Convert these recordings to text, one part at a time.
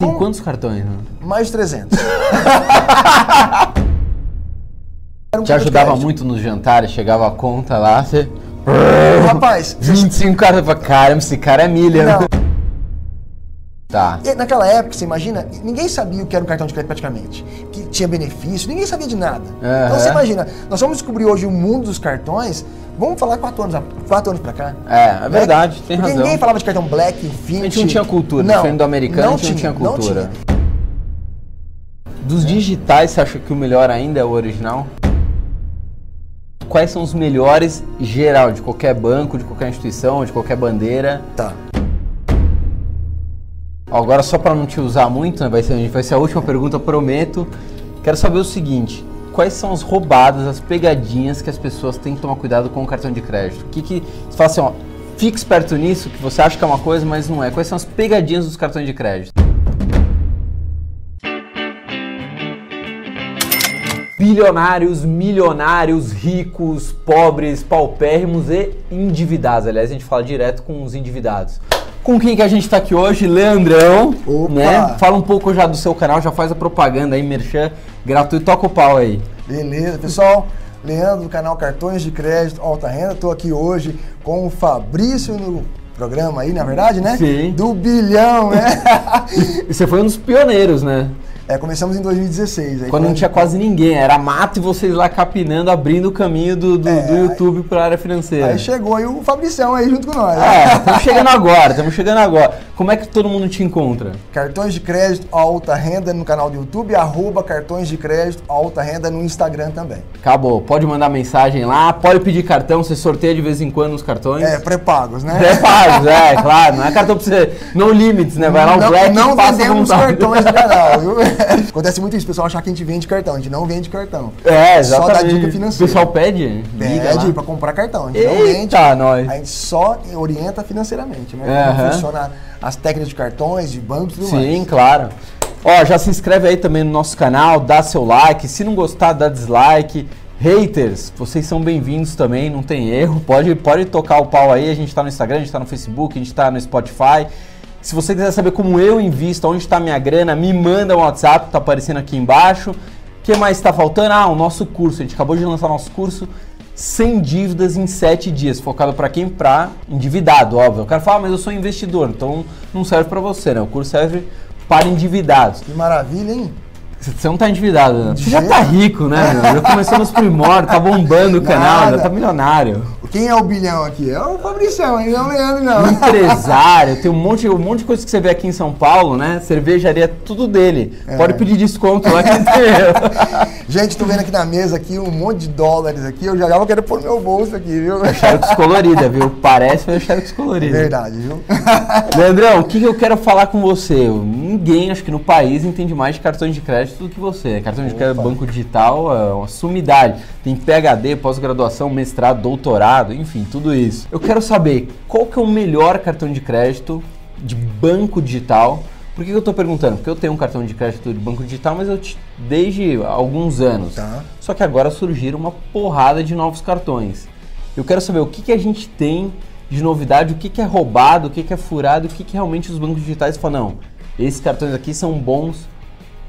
Tem quantos cartões? Né? Mais de 300. Te ajudava muito nos jantares, chegava a conta lá, você. Rapaz, 25 caras, caramba, esse cara é milha. Não. Tá. E naquela época, você imagina, ninguém sabia o que era um cartão de crédito praticamente. Que tinha benefício, ninguém sabia de nada. Então você imagina, nós vamos descobrir hoje o mundo dos cartões, vamos falar quatro anos, quatro anos pra cá. É, é verdade, tem Porque razão. ninguém falava de cartão Black, Infinity. A gente não tinha cultura, Não, diferente do americano, não a gente não tinha tinha, não cultura. tinha. Dos digitais, você acha que o melhor ainda é o original? Quais são os melhores geral de qualquer banco, de qualquer instituição, de qualquer bandeira? Tá. Agora só para não te usar muito, né, vai ser, vai ser a última pergunta, prometo. Quero saber o seguinte: quais são as roubadas, as pegadinhas que as pessoas têm que tomar cuidado com o cartão de crédito? O que que você fala assim, ó, fique esperto nisso, que você acha que é uma coisa, mas não é. Quais são as pegadinhas dos cartões de crédito? Bilionários, milionários, ricos, pobres, paupérrimos e endividados. Aliás, a gente fala direto com os endividados. Com quem que a gente está aqui hoje? Leandrão, Opa! né? Fala um pouco já do seu canal, já faz a propaganda aí, merchan gratuito, toca o pau aí. Beleza, pessoal. Leandro do canal Cartões de Crédito Alta Renda. Estou aqui hoje com o Fabrício no programa aí, na verdade, né? Sim. Do bilhão, né? E você foi um dos pioneiros, né? É, começamos em 2016. Aí Quando não tinha quase ninguém, era mato e vocês lá capinando, abrindo o caminho do, do, É, do YouTube para a área financeira. Aí chegou aí o Fabricião aí junto com nós. É, estamos chegando agora, estamos chegando agora. Como é que todo mundo te encontra? Cartões de crédito alta renda no canal do YouTube, arroba cartões de crédito alta renda no Instagram também. Acabou. Pode mandar mensagem lá, pode pedir cartão, você sorteia de vez em quando os cartões. É, pré-pagos, né? Pré-pagos, é, claro. Não é cartão pra você. No limits, né? Vai lá o não, Black não passa vendemos cartões do canal, viu? Acontece muito isso, o pessoal achar que a gente vende cartão. A gente não vende cartão. É, Só dá exatamente. dica O financeira. pessoal pede? Liga Pede lá. pra comprar cartão. A gente não vende. Eita, nós. A gente só orienta financeiramente, né? Aham. Como funciona as técnicas de cartões, de bancos e tudo mais. Sim, claro. Ó, já se inscreve aí também no nosso canal, dá seu like. Se não gostar, dá dislike. Haters, vocês são bem-vindos também, não tem erro. Pode, pode tocar o pau aí. A gente tá no Instagram, a gente tá no Facebook, a gente tá no Spotify. Se você quiser saber como eu invisto, onde está minha grana, me manda um WhatsApp, tá aparecendo aqui embaixo. O que mais está faltando? Ah, o nosso curso. A gente acabou de lançar nosso curso sem dívidas em 7 dias, focado para quem? Para endividado, óbvio. O cara fala, ah, mas eu sou investidor, então não serve para você, né? O curso serve para endividados. Que maravilha, hein? Você não tá endividado, né? Você já tá rico, né? meu? Já começou nos primórdios, tá bombando o canal, já tá milionário. Quem é o bilhão aqui? É o Fabricião, hein? Não é o Leandro, não. empresário, tem um monte, um monte de coisa que você vê aqui em São Paulo, né? Cervejaria, tudo dele. É. Pode pedir desconto lá que tem. Gente, tô vendo aqui na mesa aqui um monte de dólares aqui. Eu já já querer pôr no meu bolso aqui, viu? Xerox colorida, viu? Parece, mas é Xerox colorida. Verdade, viu? Leandrão, o que, que eu quero falar com você? Ninguém, acho que no país, entende mais de cartões de crédito do que você. Cartão de crédito, banco digital é uma sumidade. Tem PHD, pós-graduação, mestrado, doutorado, enfim, tudo isso. Eu quero saber qual que é o melhor cartão de crédito de banco digital. Por que, que eu estou perguntando? Porque eu tenho um cartão de crédito de banco digital, mas eu te- desde alguns anos. Tá. Só que agora surgiram uma porrada de novos cartões. Eu quero saber o que, que a gente tem de novidade, o que, que é roubado, o que, que é furado, o que, que realmente os bancos digitais falam, não, esses cartões aqui são bons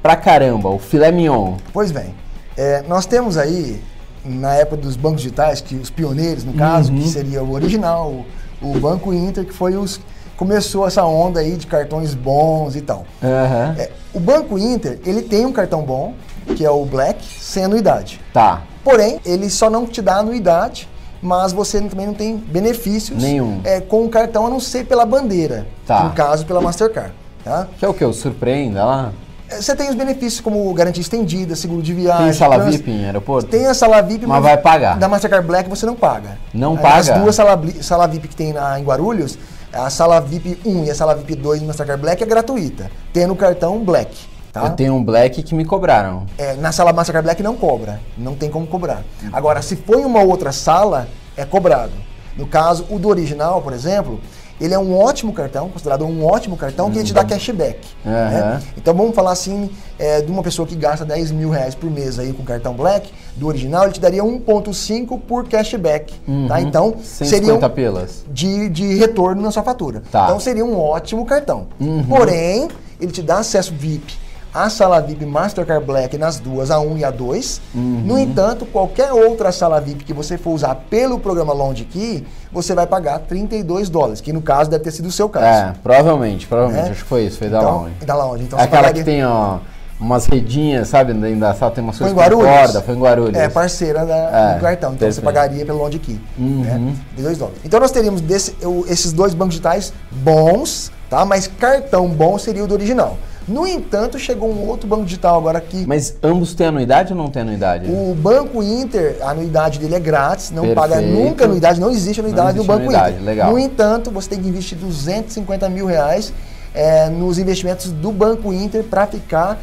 pra caramba, o filé mignon. Pois bem, é, nós temos aí, na época dos bancos digitais, que os pioneiros, no caso, Uhum. que seria o original, o, o Banco Inter, que foi os. Começou essa onda aí de cartões bons e tal. Aham. É, o Banco Inter, ele tem um cartão bom, que é o Black, sem anuidade. Tá, Porém, ele só não te dá anuidade, mas você também não tem benefícios Nenhum. é, com o cartão, a não ser pela bandeira. Tá. No caso, pela Mastercard. Tá? que é o que? O surpreenda lá? É, Você tem os benefícios como garantia estendida, seguro de viagem. Tem sala trans- VIP em aeroporto? Tem a sala VIP, Mas vai pagar. Da Mastercard Black você não paga. Não As paga? duas sala, sala VIP que tem na, em Guarulhos, a sala VIP 1 e a sala VIP 2 do Mastercard Black é gratuita. Tendo o cartão Black. Tá? Eu tenho um black que me cobraram. É, na sala Mastercard Black não cobra, não tem como cobrar. Agora, se for em uma outra sala, é cobrado. No caso, o do original, por exemplo, ele é um ótimo cartão, considerado um ótimo cartão que ele te dá cashback. né? Aham. Então vamos falar assim, é, de uma pessoa que gasta 10 mil reais por mês aí com cartão Black, do original, ele te daria 1,5 por cashback. Tá? Então, seria 150 um, pilas. de, de retorno na sua fatura. Tá. Então seria um ótimo cartão. Uhum. Porém, ele te dá acesso VIP à sala VIP Mastercard Black nas duas, a 1 e a 2. Uhum. No entanto, qualquer outra sala VIP que você for usar pelo programa Lounge Key, você vai pagar 32 dólares, que no caso deve ter sido o seu caso. É, provavelmente, provavelmente. É. Acho que foi isso, foi da então, Lounge. Da Lounge. Então É você aquela pagaria- que tem, ó, umas redinhas, sabe? Dentro da sala tem umas em coisas com corda. Foi em Guarulhos. É, parceira da, É, do cartão. Então você perfeito. pagaria pelo Lounge Key. Uhum. Né, de 2 dólares. Então nós teríamos desse- esses dois bancos digitais bons, tá? Mas cartão bom seria o do original. No entanto, chegou um outro banco digital agora que Mas ambos têm anuidade ou não tem anuidade? o Banco Inter, a anuidade dele é grátis, não Perfeito. paga nunca anuidade, não existe anuidade Não existe no Banco anuidade, Inter. legal. No entanto, você tem que investir 250 mil reais é, nos investimentos do Banco Inter para ficar.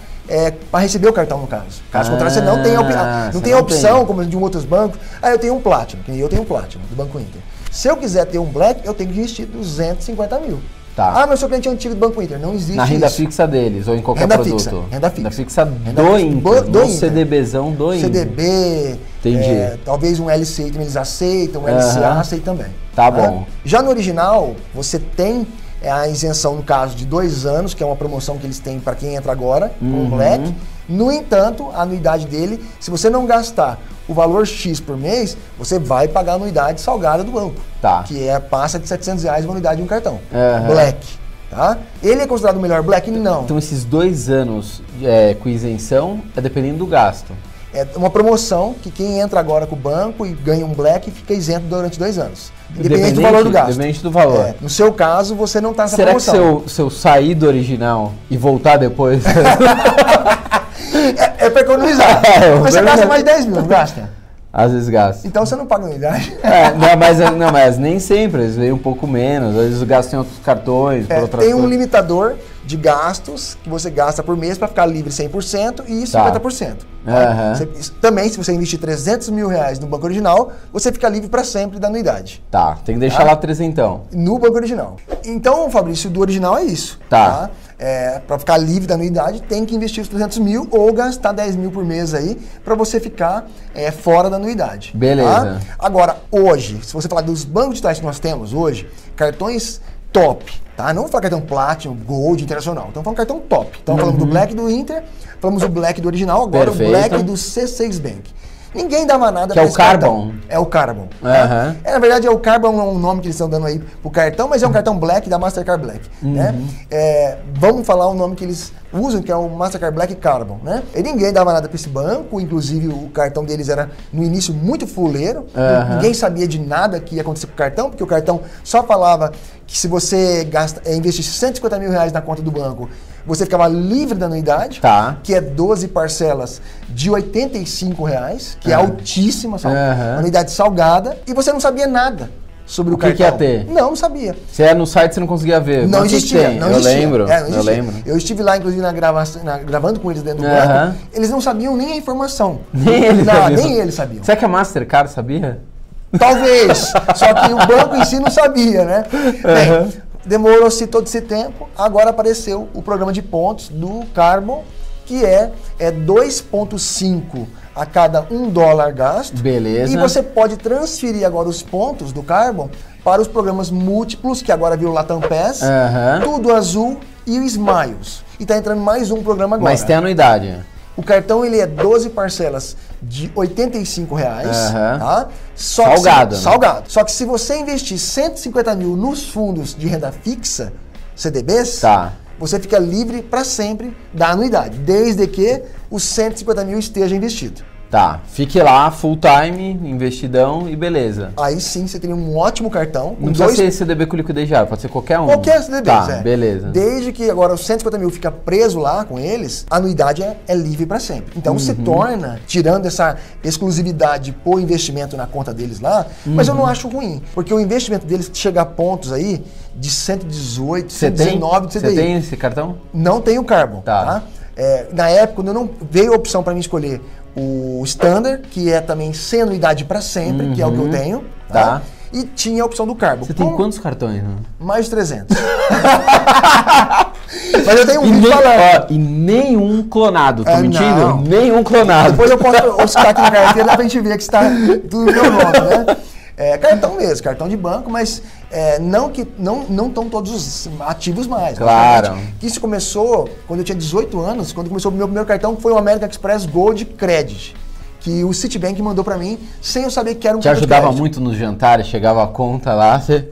para receber o cartão, no caso. Caso contrário, você não tem, a opi- Ah, não tem a opção, tem. como de outros bancos. Ah, eu tenho um Platinum, eu tenho um Platinum do Banco Inter. Se eu quiser ter um Black, eu tenho que investir 250 mil. Tá. Ah, mas eu sou cliente antigo do Banco Inter. Não existe Na renda isso. fixa deles ou em qualquer Renda produto? fixa, renda fixa. fixa Renda do fixa Inter, do- do Inter. CDBzão do Inter. CDB, Entendi. é, talvez um LCI também eles aceitam, um LCA Aham. aceita também. Tá bom. Já no original, você tem é, a isenção, no caso, de dois anos, que é uma promoção que eles têm para quem entra agora, com Uhum. o Black. No entanto, a anuidade dele, se você não gastar o valor X por mês, você vai pagar a anuidade salgada do banco. Tá. Que é, passa de 700 reais uma anuidade de um cartão. Aham. Black. Tá? Ele é considerado o melhor Black? Não. Então esses dois anos é, com isenção é dependendo do gasto. É uma promoção que quem entra agora com o banco e ganha um black fica isento durante dois anos. Independente do valor do gasto. Independente do valor. É, no seu caso, você não está nessa Será que se promoção. eu, se eu sair do original e voltar depois... É, é para economizar. É, Mas você gasta mais 10 mil, gasta? Às vezes gasta. Então você não paga unidade. É, não, mas, não, mas nem sempre, às vezes vem um pouco menos, às vezes gastam em outros cartões, É, tem um coisas. limitador de gastos que você gasta por mês para ficar livre 100% e Tá. 50%. tá? Aham. Você- isso- também, se você investir 300 mil reais no banco original, você fica livre para sempre da anuidade. Tá, tem que deixar Tá? lá trezentão. no banco original. Então, Fabrício, do original é isso. Tá. É, para ficar livre da anuidade, tem que investir os 300 mil ou gastar 10 mil por mês aí para você ficar é, fora da anuidade. Beleza. tá? Agora, hoje, se você falar dos bancos digitais que nós temos hoje, cartões top, tá? Não vou falar cartão Platinum, Gold, Internacional. Então, falando cartão top. Então, falamos do Black do Inter, falamos do Black do original, agora Uhum. Perfeito. o Black do C6 Bank. Ninguém dava nada Que é pra o esse cartão. Carbon. É o Carbon. É, na verdade, é o Carbon é um nome que eles estão dando aí pro cartão, mas é um Uhum. cartão Black da Mastercard Black. Né? É, vamos falar o nome que eles usam, que é o Mastercard Black Carbon. Né? E ninguém dava nada para esse banco, inclusive o cartão deles era no início muito fuleiro. Ninguém sabia de nada que ia acontecer com o cartão, porque o cartão só falava que se você gasta, é, investisse 150 mil reais na conta do banco, você ficava livre da anuidade Tá. que é 12 parcelas de 85 reais, que é Aham. altíssima, sal- Aham. anuidade salgada, e você não sabia nada sobre o, O que cartão. que ia ter? Não, não sabia. Se é no site, você não conseguia ver. Não existia, não eu existia. lembro, É, eu lembro. Eu estive lá, inclusive, na gravação, na- gravando com eles dentro do Aham. banco. Eles não sabiam nem a informação. Nem eles não, sabiam. Nem eles sabiam. Será que a Mastercard sabia? Talvez. só que o banco em si não sabia, né? Bem, demorou-se todo esse tempo. Agora apareceu o programa de pontos do Carbon, que é, é 2,5 a cada um dólar gasto. Beleza. E você pode transferir agora os pontos do Carbon para os programas múltiplos, que agora viram Latam Pass, Aham. Tudo Azul e o Smiles. E tá entrando mais um programa agora. Mas tem anuidade. O cartão ele é 12 parcelas de 85 reais, Aham. tá? Só Salgado, né? Salgado. Só que se você investir 150 mil nos fundos de renda fixa, CDBs, Tá. você fica livre para sempre da anuidade, desde que os 150 mil esteja investido. Tá. Fique lá, full time, investidão e beleza. Aí sim você teria um ótimo cartão. Não precisa dois ser CDB com liquidez já, pode ser qualquer um. Qualquer CDB, Tá, é. beleza. Desde que agora os 150 mil fica preso lá com eles, a anuidade é, é livre para sempre. Então se Uhum. torna, tirando essa exclusividade por investimento na conta deles lá, mas Uhum. eu não acho ruim, porque o investimento deles chega a pontos aí de 118, Você tem? 119 de CDI. Você tem esse cartão? Não tem o Carbon, Tá. tá? É, na época, quando eu não veio a opção para mim escolher o Standard, que é também sem anuidade para sempre, que é o que eu tenho, Tá. tá? E tinha a opção do Carbon. Você tem Como- quantos cartões? né? mais de 300. Mas eu tenho um E, vídeo nem, falando. ó, e nenhum clonado, tô É, mentindo? não. Nenhum clonado. Depois eu posso buscar aqui na carteira, dá pra gente ver que está tudo no meu nome, né? É, cartão mesmo, cartão de banco, mas é, não que não não estão todos ativos mais. Claro. Isso começou quando eu tinha 18 anos, quando começou o meu primeiro cartão, que foi o American Express Gold Credit, que o Citibank mandou para mim, sem eu saber que era um Te ajudava muito nos jantares, chegava a conta lá, você.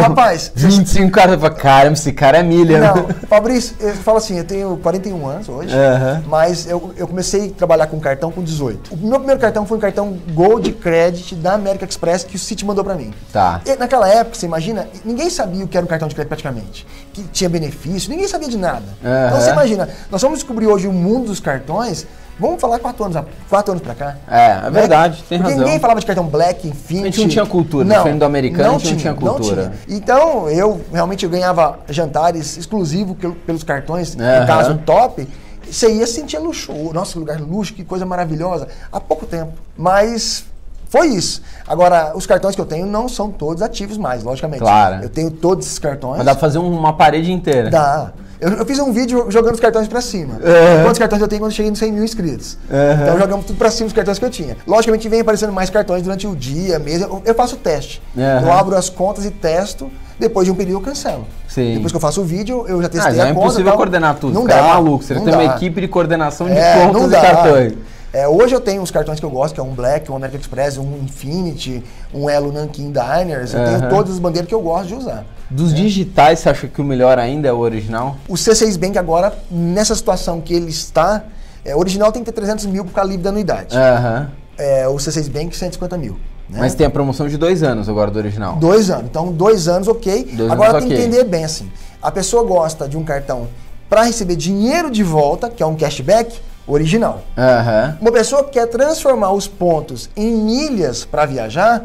Rapaz, 25 caras, eu falei, caramba, esse cara é milha. Não, Fabrício, eu falo assim, eu tenho 41 anos hoje, mas eu, eu comecei a trabalhar com cartão com 18. O meu primeiro cartão foi um cartão Gold Credit da American Express que o Citi mandou pra mim. Tá. E naquela época, você imagina, ninguém sabia o que era um cartão de crédito praticamente, que tinha benefício, ninguém sabia de nada. Então você imagina, nós vamos descobrir hoje o mundo dos cartões, vamos falar quatro anos, quatro anos pra cá. É, é verdade, tem Porque razão. ninguém falava de cartão Black, Infinity. A gente não tinha cultura, diferente do americano, a gente não tinha cultura. Então, eu realmente eu ganhava jantares exclusivos pel- pelos cartões, Aham. no caso top. Você ia sentir luxo. Nossa, que lugar luxo, que coisa maravilhosa. Há pouco tempo. Mas foi isso. Agora, os cartões que eu tenho não são todos ativos mais, logicamente. Claro. Eu tenho todos esses cartões. Mas dá pra fazer um- uma parede inteira. Dá. Eu, eu fiz um vídeo jogando os cartões pra cima. Uhum. Quantos cartões eu tenho quando eu cheguei nos 100 mil inscritos. Então jogamos tudo pra cima os cartões que eu tinha. Logicamente vem aparecendo mais cartões durante o dia, mês. Eu, eu faço teste. Eu abro as contas e testo. Depois de um período eu cancelo. Sim. Depois que eu faço o vídeo, eu já Ah, testei já a é conta. impossível tal. coordenar tudo. Não cara dá. é maluco. Você não tem uma equipe de coordenação de É, contas e cartões. É, hoje eu tenho os cartões que eu gosto, que é um Black, um American Express, um Infinity, um Elo Nankin Diners. Eu tenho todas as bandeiras que eu gosto de usar. Dos digitais, você acha que o melhor ainda é o original? O C6 Bank agora, nessa situação que ele está, é, o original tem que ter 300 mil por ficar livre da anuidade. Aham. É, o C6 Bank, 150 mil. né? Mas tem a promoção de dois anos agora do original. Dois anos. Então, dois anos, ok. Dois agora anos, tem que ok. entender bem assim. A pessoa gosta de um cartão para receber dinheiro de volta, que é um cashback, original. Aham. Uma pessoa que quer transformar os pontos em milhas para viajar,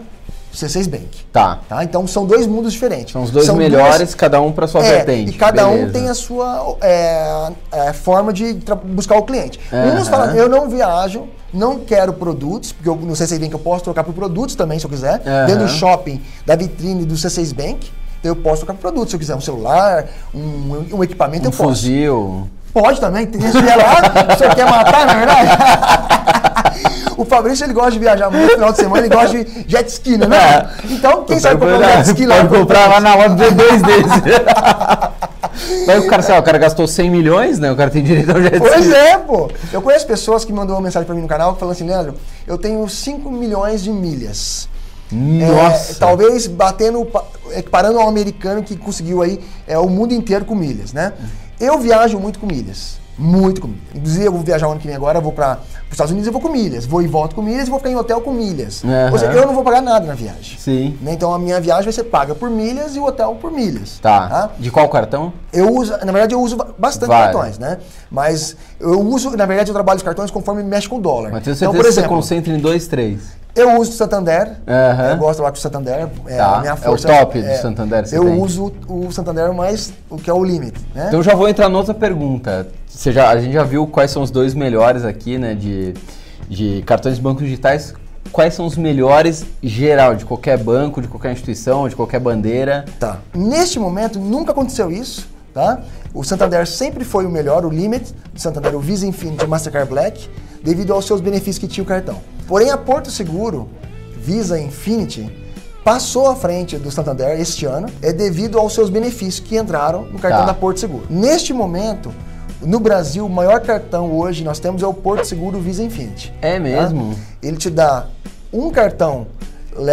C6 Bank. Tá. Tá? Então são dois mundos diferentes. São os dois duas- melhores, cada um para sua É, vertente. E cada um Beleza. tem a sua é, é, forma de buscar o cliente. Uns falam, eu não viajo, não quero produtos, porque eu, no C6 Bank eu posso trocar por produtos também, se eu quiser. Aham. Dentro do shopping, da vitrine do C6 Bank, eu posso trocar por produtos. Se eu quiser um celular, um, um equipamento, Um eu posso. fuzil. Pode também, tem esse vier lá, o senhor quer matar, na verdade? O Fabrício ele gosta de viajar muito no final de semana, ele gosta de jet ski, né? É. Então, quem sabe comprar um jet ski lá? Pode comprar lá na hora ver dois desses. Mas o cara, sei lá, o cara gastou 100 milhões, né? O cara tem direito ao jet ski. Pois é, pô. Eu conheço pessoas que mandou uma mensagem pra mim no canal falando assim, Leandro, eu tenho 5 milhões de milhas. Nossa. É, talvez batendo, pa- equiparando ao americano que conseguiu aí é, o mundo inteiro com milhas, né? Eu viajo muito com milhas. Muito com milhas. Inclusive, eu vou viajar o ano que vem agora, eu vou para os Estados Unidos, eu vou com milhas. Vou e volto com milhas e vou ficar em hotel com milhas. Aham. Ou seja, eu não vou pagar nada na viagem. Sim. Né? Então a minha viagem vai ser paga por milhas e o hotel por milhas. Tá. De qual cartão? Eu uso, na verdade, eu uso ba- bastante Vários. cartões, né? Mas eu uso, na verdade, eu trabalho os cartões conforme mexe com o dólar. Mas tenho então, por que você exemplo, concentra em dois, três. eu uso o Santander. Aham. Eu gosto lá com o Santander. É Tá. a minha É o força. top do Santander Eu tem. uso o Santander mais o que é o limite, né? Então já vou entrar noutra pergunta. Você já, a gente já viu quais são os dois melhores aqui, né? De, de cartões de bancos digitais. Quais são os melhores geral, de qualquer banco, de qualquer instituição, de qualquer bandeira? Tá. Neste momento, nunca aconteceu isso, tá? O Santander sempre foi o melhor, o limit do Santander, o Visa Infinity e Mastercard Black, devido aos seus benefícios que tinha o cartão. Porém, a Porto Seguro, Visa Infinity, passou à frente do Santander este ano, é devido aos seus benefícios que entraram no cartão Tá. da Porto Seguro. Neste momento, no Brasil, o maior cartão hoje nós temos é o Porto Seguro Visa Infinity. É mesmo? Tá? Ele te dá um cartão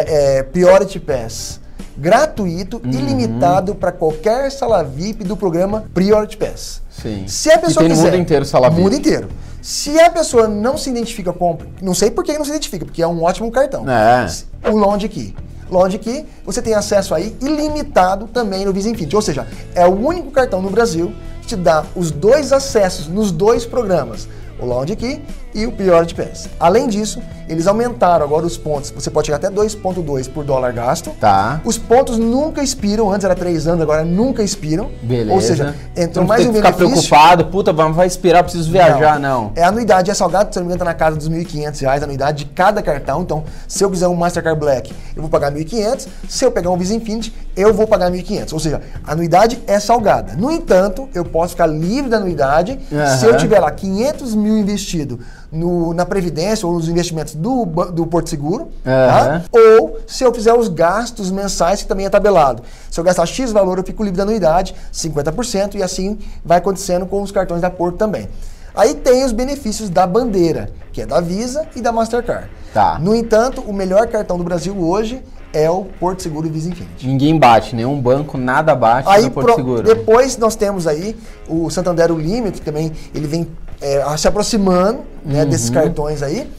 é, Priority Pass gratuito, Uhum. ilimitado para qualquer sala VIP do programa Priority Pass. Sim. Se a pessoa e tem no quiser, mundo inteiro sala VIP. mundo inteiro. Se a pessoa não se identifica com, não sei por que não se identifica, porque é um ótimo cartão. É. O Lounge Key. Lounge Key, você tem acesso aí ilimitado também no Visa Infinity. Ou seja, é o único cartão no Brasil te dá os dois acessos nos dois programas. O Lounge Key e o Priority Pass. Além disso, eles aumentaram agora os pontos. Você pode chegar até 2,2 por dólar gasto. Tá. Os pontos nunca expiram, antes era 3 anos, agora nunca expiram. Beleza. Ou seja, entrou não mais um que ficar benefício. preocupado, puta, vai vai expirar, preciso viajar, não. É a anuidade, é salgado, se não me engano, tá na casa dos 1.500 reais a anuidade de cada cartão. Então, se eu quiser um Mastercard Black, eu vou pagar R$ 1.500. Se eu pegar um Visa Infinity, eu vou pagar R$ 1.500. Ou seja, a anuidade é salgada. No entanto, eu posso ficar livre da anuidade Aham. se eu tiver lá 500 mil investido no, na Previdência ou nos investimentos do, do Porto Seguro, tá? ou se eu fizer os gastos mensais, que também é tabelado. Se eu gastar X valor, eu fico livre da anuidade, 50%, e assim vai acontecendo com os cartões da Porto também. Aí tem os benefícios da bandeira, que é da Visa e da Mastercard. Tá. No entanto, o melhor cartão do Brasil hoje é o Porto Seguro Visa Infinity. Ninguém bate, nenhum banco, nada bate Aí no Porto pro- Seguro. depois nós temos aí o Santander o que também ele vem é, se aproximando né, desses Uhum. cartões aí.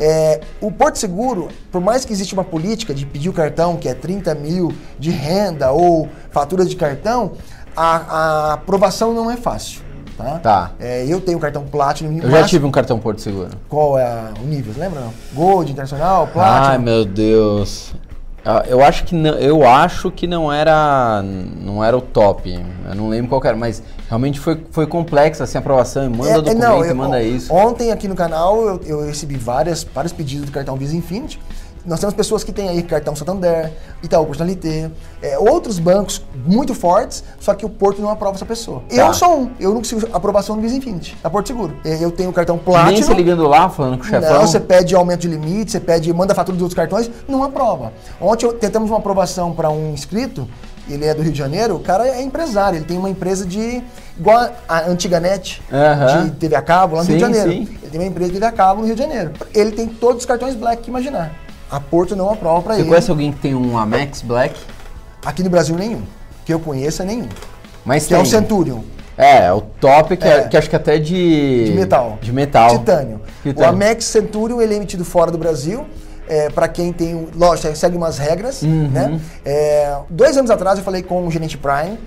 É, o Porto Seguro, por mais que existe uma política de pedir o cartão, que é 30 mil de renda ou fatura de cartão, a, a aprovação não é fácil. Tá? Tá. É, eu tenho cartão Platinum. Eu já tive um cartão Porto Seguro. Qual é a- o nível? Lembra? não? Gold, Internacional, Platinum? Ai, meu Deus. Ah, Eu acho que não, eu acho que não era não era o top. Eu não lembro qual era, mas realmente foi, foi complexa assim a aprovação. Manda É, é, documento, não, eu- manda isso. Ontem aqui no canal eu, eu recebi várias, vários pedidos do cartão Visa Infinity. Nós temos pessoas que têm aí cartão Santander, Itaú Personalité, é, outros bancos muito fortes, só que o Porto não aprova essa pessoa. Tá. Eu sou um, eu não consigo aprovação do Visa Infinity, da Porto Seguro. É, Eu tenho o cartão Nem Platinum. se ligando lá, falando com o chefão. Não, você pede aumento de limite, você pede, manda fatura dos outros cartões, não aprova. Ontem eu- tentamos uma aprovação para um inscrito, ele é do Rio de Janeiro, o cara é empresário, ele tem uma empresa de. igual a, antiga net, Aham. de TV a cabo lá no Rio de Sim, Janeiro. sim. Ele tem uma empresa de TV a cabo no Rio de Janeiro. Ele tem todos os cartões black que imaginar. A Porto não aprova para Você ele. conhece alguém que tem um Amex Black? Aqui no Brasil nenhum. Que eu conheça nenhum. Mas Que tem. é o Centurion. É, o top que, é. É. que acho que até de De metal. De metal. Titânio. Titânio. O Amex Centurion ele é emitido fora do Brasil. É, para quem tem, lógico, segue umas regras, Uhum. né? É, dois anos atrás eu falei com o gerente Prime,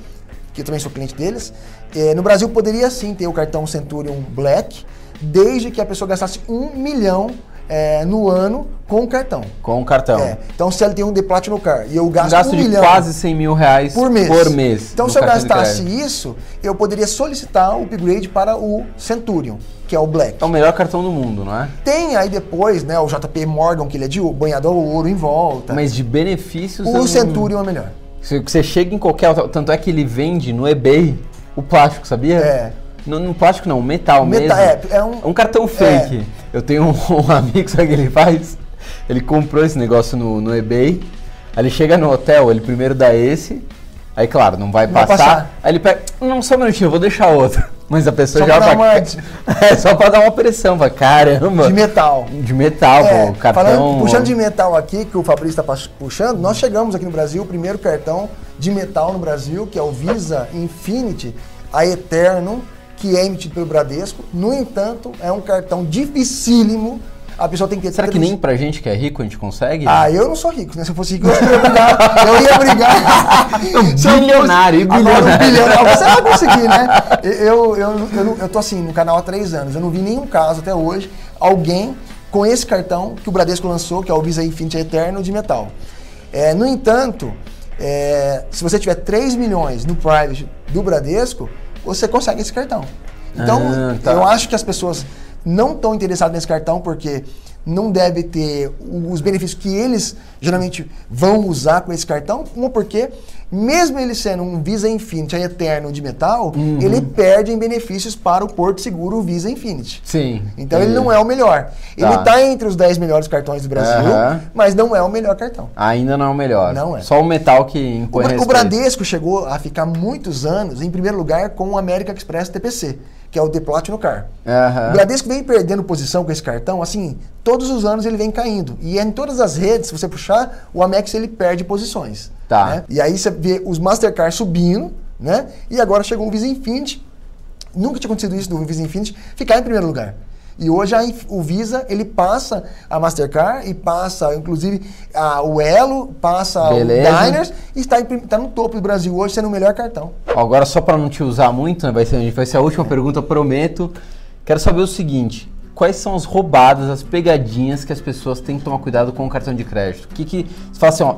que eu também sou cliente deles. É, no Brasil poderia sim ter o cartão Centurion Black, desde que a pessoa gastasse um milhão é, no ano com o cartão. Com o cartão. É, então se ele tem um The Platinum Car e eu Um gasto gasto um de milhão quase 100 mil reais por mês. Por mês Então se eu de gastasse isso, eu poderia solicitar o upgrade para o Centurion, que é o Black. É o melhor cartão do mundo, não é? Tem aí depois, né, o JP Morgan, que ele é de banhado a ouro em volta. Mas de benefícios. o não- Centurion é melhor. Você, você chega em qualquer. Tanto é que ele vende no eBay o plástico, sabia? É. No, no plástico não, metal Meta- mesmo. é, é um- cartão fake. Eu tenho um, um amigo, sabe o que ele faz? Ele comprou esse negócio no, no eBay. Aí ele chega no hotel, ele primeiro dá esse. Aí, claro, não vai passar. passar. Aí ele pega. Não, só um minutinho, eu vou deixar outro. Mas a pessoa Só já vai. uma- É, só pra dar uma pressão. Vai, caramba. De metal. De metal, É, pô. Cartão. falando, puxando de metal aqui, que o Fabrício está puxando, nós chegamos aqui no Brasil, o primeiro cartão de metal no Brasil, que é o Visa Infinity, a Eterno, que é emitido pelo Bradesco. No entanto, é um cartão dificílimo. A pessoa tem que ter Será que nem pra gente que é rico a gente consegue? Ah, eu não sou rico, né? Se eu fosse rico, eu ia brigar. Eu ia brigar. Se eu fosse- bilionário, um bilionário. bilionário. Você vai conseguir, né? Eu, eu, eu, eu, eu tô assim, no canal há três anos. Eu não vi nenhum caso até hoje, alguém com esse cartão que o Bradesco lançou, que é o Visa Infinity Eterno de metal. É, no entanto, é, se você tiver 3 milhões no private do Bradesco, você consegue esse cartão. Então, Ah, tá. eu acho que as pessoas não estão interessadas nesse cartão porque não deve ter o- os benefícios que eles geralmente vão usar com esse cartão. Uma porque, mesmo ele sendo um Visa Infinity eterno de metal, Uhum. ele perde em benefícios para o Porto Seguro Visa Infinity. Sim. Então ele não é o melhor. Ele Tá. está entre os 10 melhores cartões do Brasil, Aham. mas não é o melhor cartão. Ainda não é o melhor. Não é. Só o metal que O, impõe o respeito. Bradesco chegou a ficar muitos anos em primeiro lugar com o American Express TPC, que é o The Platinum Car. Aham. O Bradesco vem perdendo posição com esse cartão, assim, todos os anos ele vem caindo. E em todas as redes, se você puxar, o Amex ele perde posições. Tá. né? E aí você vê os Mastercard subindo, né? E agora chegou o Visa Infinity. Nunca tinha acontecido isso do Visa Infinity ficar em primeiro lugar. E hoje a o Visa ele passa a Mastercard e passa, inclusive, a, o Elo, passa Beleza. o Diners e está, em está no topo do Brasil hoje sendo o melhor cartão. Agora, só para não te usar muito, né, vai, ser, vai ser a última pergunta, eu prometo. Quero saber o seguinte: quais são as roubadas, as pegadinhas que as pessoas têm que tomar cuidado com o cartão de crédito? O que, que você fala assim, ó,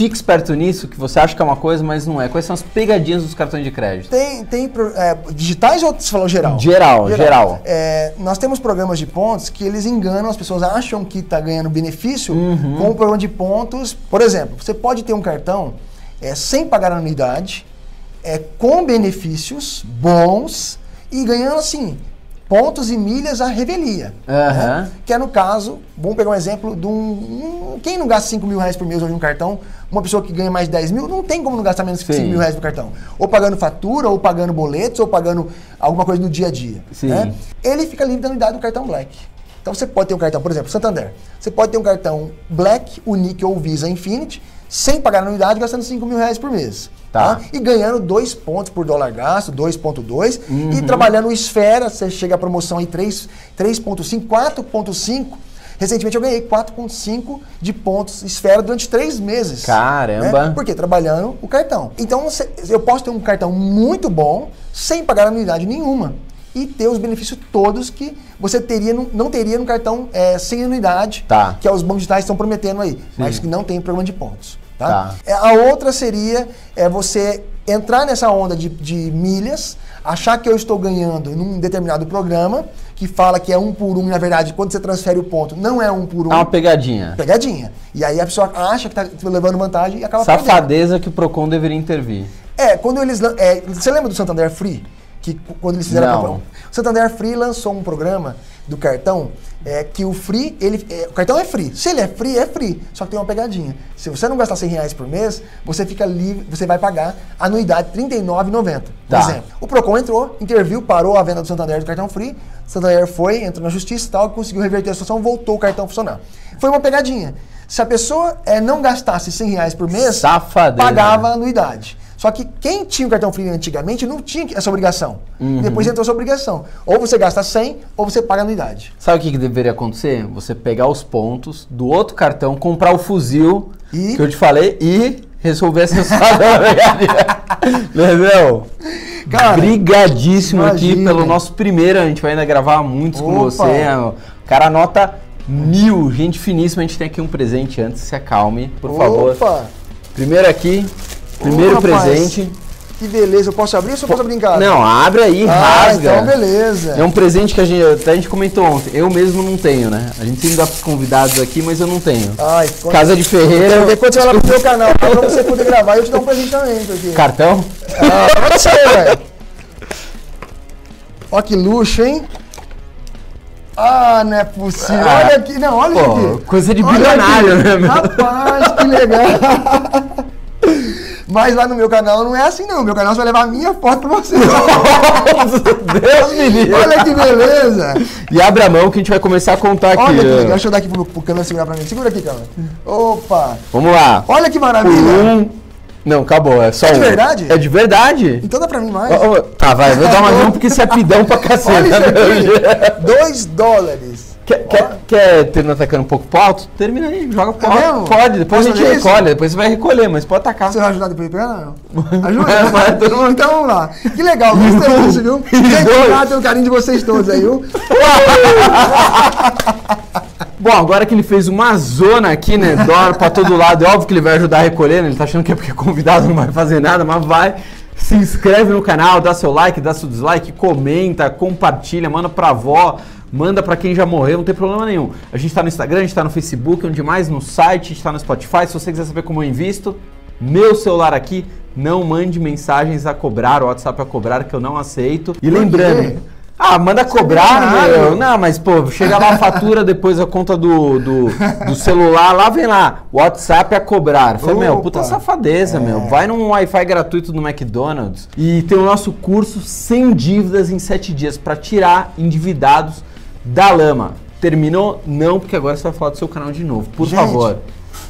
fique esperto nisso, que você acha que é uma coisa, mas não é. Quais são as pegadinhas dos cartões de crédito? Tem, tem é, digitais ou você falou geral? Geral, geral. É, nós temos programas de pontos que eles enganam, as pessoas acham que está ganhando benefício Uhum. com o programa de pontos. Por exemplo, você pode ter um cartão é, sem pagar anuidade, é, com benefícios bons e ganhando assim pontos e milhas à revelia. Aham. né? Que é no caso, vamos pegar um exemplo de um. um- quem não gasta 5 mil reais por mês hoje no cartão, uma pessoa que ganha mais de 10 mil, não tem como não gastar menos que Sim. 5 mil reais no cartão. Ou pagando fatura, ou pagando boletos, ou pagando alguma coisa no dia a dia. Sim. né? Ele fica livre da anuidade do cartão Black. Então você pode ter um cartão, por exemplo, Santander. Você pode ter um cartão Black, Unique ou Visa Infinity, sem pagar anuidade, gastando 5 mil reais por mês. Tá. E ganhando 2 pontos por dólar gasto, 2,2. Uhum. E trabalhando Esfera, você chega a promoção aí 3 3,5, 4,5. Recentemente eu ganhei 4,5 de pontos Esfera durante 3 meses. Caramba. Né? Por quê? Trabalhando o cartão. Então eu posso ter um cartão muito bom, sem pagar anuidade nenhuma. E ter os benefícios todos que você teria, não teria no cartão é, sem anuidade, Tá. que é os bancos digitais estão prometendo aí, mas que não tem programa de pontos. Tá? Tá. É, A outra seria é você entrar nessa onda de, de milhas, achar que eu estou ganhando num determinado programa, que fala que é um por um, e na verdade, quando você transfere o ponto, não é um por um. É uma pegadinha. Pegadinha. E aí a pessoa acha que está levando vantagem e acaba perdendo. Safadeza que o Procon deveria intervir. É, quando eles. é, você lembra do Santander Free? Que quando eles fizeram a Não. campanha? O Santander Free lançou um programa do cartão é, que o free, ele, é, o cartão é free. Se ele é free, é free. Só que tem uma pegadinha. Se você não gastar 100 reais por mês, você fica livre, você vai pagar anuidade R$ 39,90. Por Tá. exemplo. O Procon entrou, interviu, parou a venda do Santander do cartão free. Santander foi, entrou na justiça e tal, conseguiu reverter a situação, voltou o cartão a funcionar. Foi uma pegadinha. Se a pessoa é, não gastasse 100 reais por mês, Safadeza. pagava a anuidade. Só que quem tinha o cartão free antigamente não tinha essa obrigação. Uhum. Depois entrou essa obrigação. Ou você gasta 100 ou você paga anuidade. Sabe o que, que deveria acontecer? Você pegar os pontos do outro cartão, comprar o fuzil E? que eu te falei e resolver essa história. Entendeu? Cara, Brigadíssimo aqui imagina. pelo nosso primeiro. A gente vai ainda gravar muitos com Opa. você. O cara anota mil. Gente finíssima. A gente tem aqui um presente antes. Se acalme, por favor. Opa! Primeiro aqui. Primeiro rapaz, presente. Que beleza. Eu posso abrir ou só posso brincar? Não, abre aí, ah, rasga. então beleza. É um presente que a gente, até a gente comentou ontem. Eu mesmo não tenho, né? A gente sempre dá pros convidados aqui, mas eu não tenho. Ai, Casa de Ferreira. Ver quando você vai lá pro meu canal, pra você poder gravar, eu te dou um presente também, porque... Cartão? Ah, você, velho. Ó que luxo, hein? Ah, não é possível. Ah, olha aqui, não, olha pô, aqui. coisa de Olha bilionário, aqui. né, meu? Rapaz, que legal. Mas lá no meu canal não é assim, não. Meu canal vai levar a minha foto pra você. Deus me livre. olha que beleza. E abre a mão que a gente vai começar a contar aqui. Olha que. Deixa eu dar aqui pro, pro câmera segurar pra mim. Segura aqui, câmera. Opa. Vamos lá. Olha que maravilha. um. Não, acabou. É só É de um. verdade? É de verdade. Então dá pra mim mais. Ó, ó, tá, vai. Vou dar mais um porque você é pidão pra cacete. Olha isso aqui. Dois dólares. Quer, quer, quer terminar atacando um pouco pro alto? Termina aí, joga pro É alto. Pode, depois Posso a gente fazer isso? recolhe, depois você vai recolher, mas pode atacar. Você vai ajudar depois de pegar? Não. Vai, Ajuda? vai, todo mundo. Então vamos lá. Que legal, gostei disso, viu? Obrigado pelo carinho de vocês todos aí, viu? Bom, agora que ele fez uma zona aqui, né? Dólar pra todo lado, é óbvio que ele vai ajudar a recolher, né? Ele tá achando que é porque convidado não vai fazer nada, mas vai. Se inscreve no canal, dá seu like, dá seu dislike, comenta, compartilha, manda pra avó, manda pra quem já morreu, não tem problema nenhum. A gente tá no Instagram, a gente tá no Facebook, onde mais, no site, a gente tá no Spotify. Se você quiser saber como eu invisto, meu celular aqui, não mande mensagens a cobrar, o WhatsApp a cobrar, que eu não aceito. E lembrando. Ah, manda cobrar, meu. Não, mas, pô, chega lá a fatura, depois a conta do, do, do celular, lá vem lá, WhatsApp a cobrar. Falei, meu, puta safadeza, É. meu. Vai num Wi-Fi gratuito no McDonald's e tem o nosso curso sem dívidas em 7 dias para tirar endividados da lama. Terminou? Não, porque agora você vai falar do seu canal de novo. Por Gente, favor.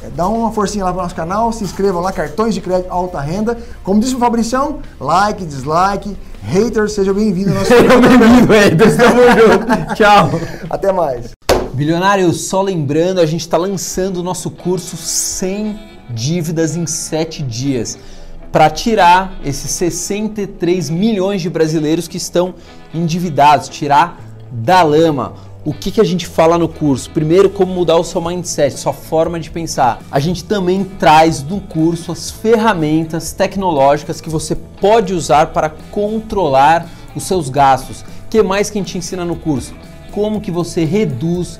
é, Dá uma forcinha lá pro nosso canal, se inscrevam lá, cartões de crédito alta renda. Como disse o Fabricião, like, dislike, haters, seja bem-vindo ao nosso Seja bem-vindo, Eder. Tamo junto. Tchau. Até mais. Bilionário, só lembrando, a gente está lançando o nosso curso sem dívidas em 7 dias para tirar esses 63 milhões de brasileiros que estão endividados, tirar da lama. O que, que a gente fala no curso? Primeiro, como mudar o seu mindset, sua forma de pensar. A gente também traz no curso as ferramentas tecnológicas que você pode usar para controlar os seus gastos. O que mais que a gente ensina no curso? Como que você reduz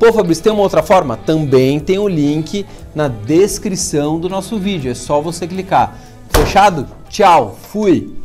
Pô, Fabrício, tem uma outra forma? Também tem o link na descrição do nosso vídeo. É só você clicar. Fechado? Tchau, fui!